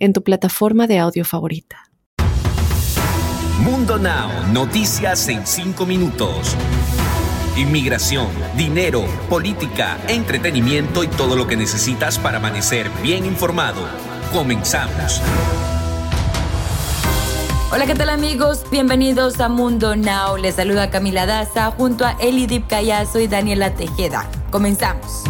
en tu plataforma de audio favorita. Mundo Now, noticias en 5 minutos. Inmigración, dinero, política, entretenimiento y todo lo que necesitas para amanecer bien informado. Comenzamos. Hola, ¿qué tal amigos? Bienvenidos a Mundo Now. Les saluda Camila Daza junto a Elidip Callazo y Daniela Tejeda. Comenzamos.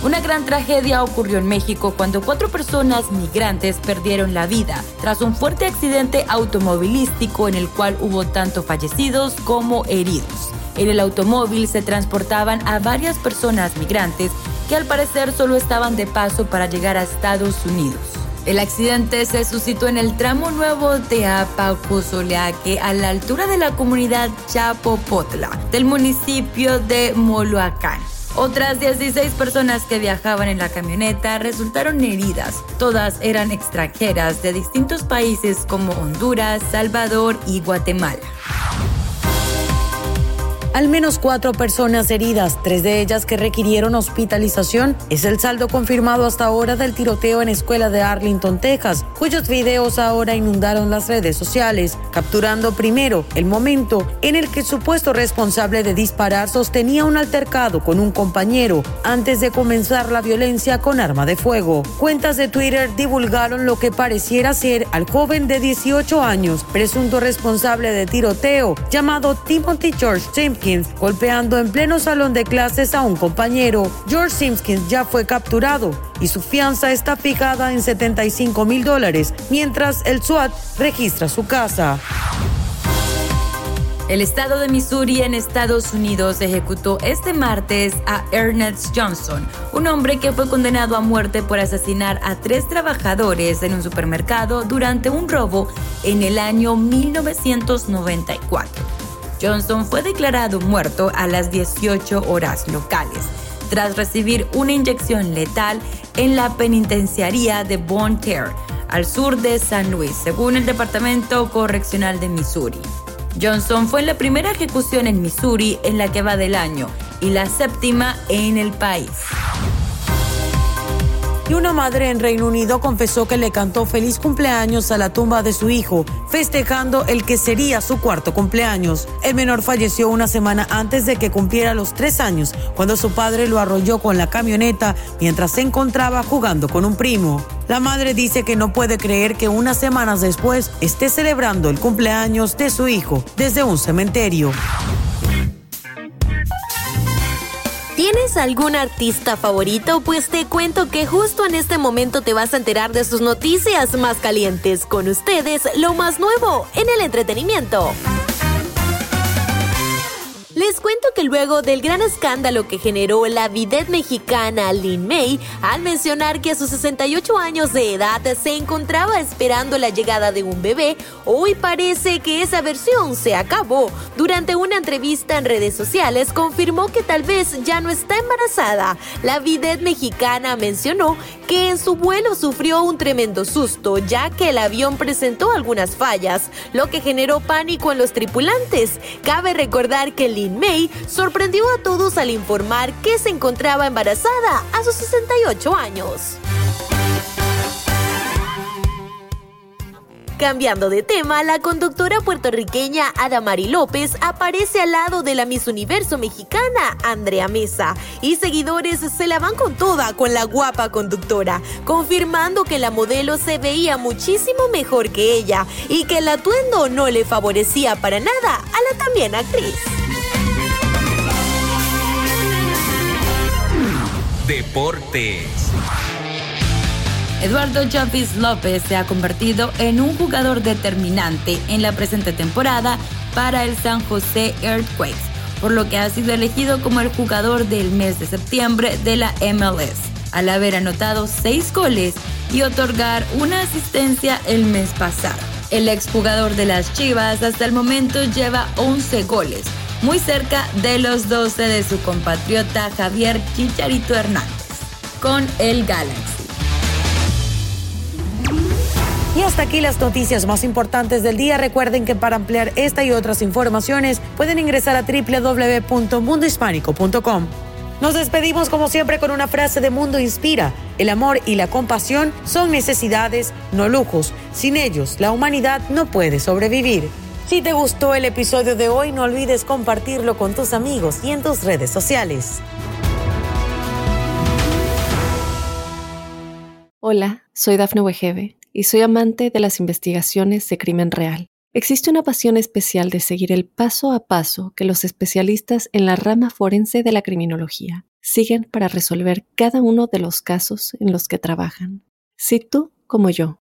Una gran tragedia ocurrió en México cuando cuatro personas migrantes perdieron la vida tras un fuerte accidente automovilístico en el cual hubo tanto fallecidos como heridos. En el automóvil se transportaban a varias personas migrantes que al parecer solo estaban de paso para llegar a Estados Unidos. El accidente se suscitó en el tramo nuevo de Apacozoleaque a la altura de la comunidad Chapopotla del municipio de Moloacán. Otras 16 personas que viajaban en la camioneta resultaron heridas. Todas eran extranjeras de distintos países como Honduras, Salvador y Guatemala. Al menos cuatro personas heridas, tres de ellas que requirieron hospitalización, es el saldo confirmado hasta ahora del tiroteo en escuela de Arlington, Texas, cuyos videos ahora inundaron las redes sociales, capturando primero el momento en el que el supuesto responsable de disparar sostenía un altercado con un compañero antes de comenzar la violencia con arma de fuego. Cuentas de Twitter divulgaron lo que pareciera ser al joven de 18 años, presunto responsable de tiroteo, llamado Timothy George Golpeando en pleno salón de clases a un compañero. George Simpkins ya fue capturado y su fianza está fijada en 75 mil dólares, mientras el SWAT registra su casa. El estado de Missouri en Estados Unidos ejecutó este martes a Ernest Johnson, un hombre que fue condenado a muerte por asesinar a tres trabajadores en un supermercado durante un robo en el año 1994. Johnson fue declarado muerto a las 18 horas locales, tras recibir una inyección letal en la penitenciaría de Bon Terre, al sur de San Luis, según el Departamento Correccional de Missouri. Johnson fue la primera ejecución en Missouri en la que va del año y la séptima en el país y una madre en Reino Unido confesó que le cantó feliz cumpleaños a la tumba de su hijo, festejando el que sería su cuarto cumpleaños. El menor falleció una semana antes de que cumpliera los tres años, cuando su padre lo arrolló con la camioneta mientras se encontraba jugando con un primo. La madre dice que no puede creer que unas semanas después esté celebrando el cumpleaños de su hijo desde un cementerio. ¿Tienes algún artista favorito? Pues te cuento que justo en este momento te vas a enterar de sus noticias más calientes. Con ustedes, lo más nuevo en el entretenimiento. Les cuento que luego del gran escándalo que generó la vidette mexicana Lin May al mencionar que a sus 68 años de edad se encontraba esperando la llegada de un bebé, hoy parece que esa versión se acabó. Durante una entrevista en redes sociales confirmó que tal vez ya no está embarazada. La vidette mexicana mencionó que en su vuelo sufrió un tremendo susto ya que el avión presentó algunas fallas, lo que generó pánico en los tripulantes. Cabe recordar que Lin May sorprendió a todos al informar que se encontraba embarazada a sus 68 años. Cambiando de tema, la conductora puertorriqueña Adamari López aparece al lado de la Miss Universo mexicana Andrea Mesa y seguidores se la van con toda con la guapa conductora, confirmando que la modelo se veía muchísimo mejor que ella y que el atuendo no le favorecía para nada a la también actriz. Deportes. Eduardo Chafis López se ha convertido en un jugador determinante en la presente temporada para el San José Earthquakes, por lo que ha sido elegido como el jugador del mes de septiembre de la MLS, al haber anotado seis goles y otorgar una asistencia el mes pasado. El exjugador de las Chivas hasta el momento lleva 11 goles, muy cerca de los 12 de su compatriota Javier Chicharito Hernández, con el Galaxy. Y hasta aquí las noticias más importantes del día. Recuerden que para ampliar esta y otras informaciones pueden ingresar a www.mundohispánico.com. Nos despedimos como siempre con una frase de Mundo Inspira. El amor y la compasión son necesidades, no lujos. Sin ellos, la humanidad no puede sobrevivir. Si te gustó el episodio de hoy, no olvides compartirlo con tus amigos y en tus redes sociales. Hola, soy Dafne Wegebe y soy amante de las investigaciones de crimen real. Existe una pasión especial de seguir el paso a paso que los especialistas en la rama forense de la criminología siguen para resolver cada uno de los casos en los que trabajan. Si tú, como yo,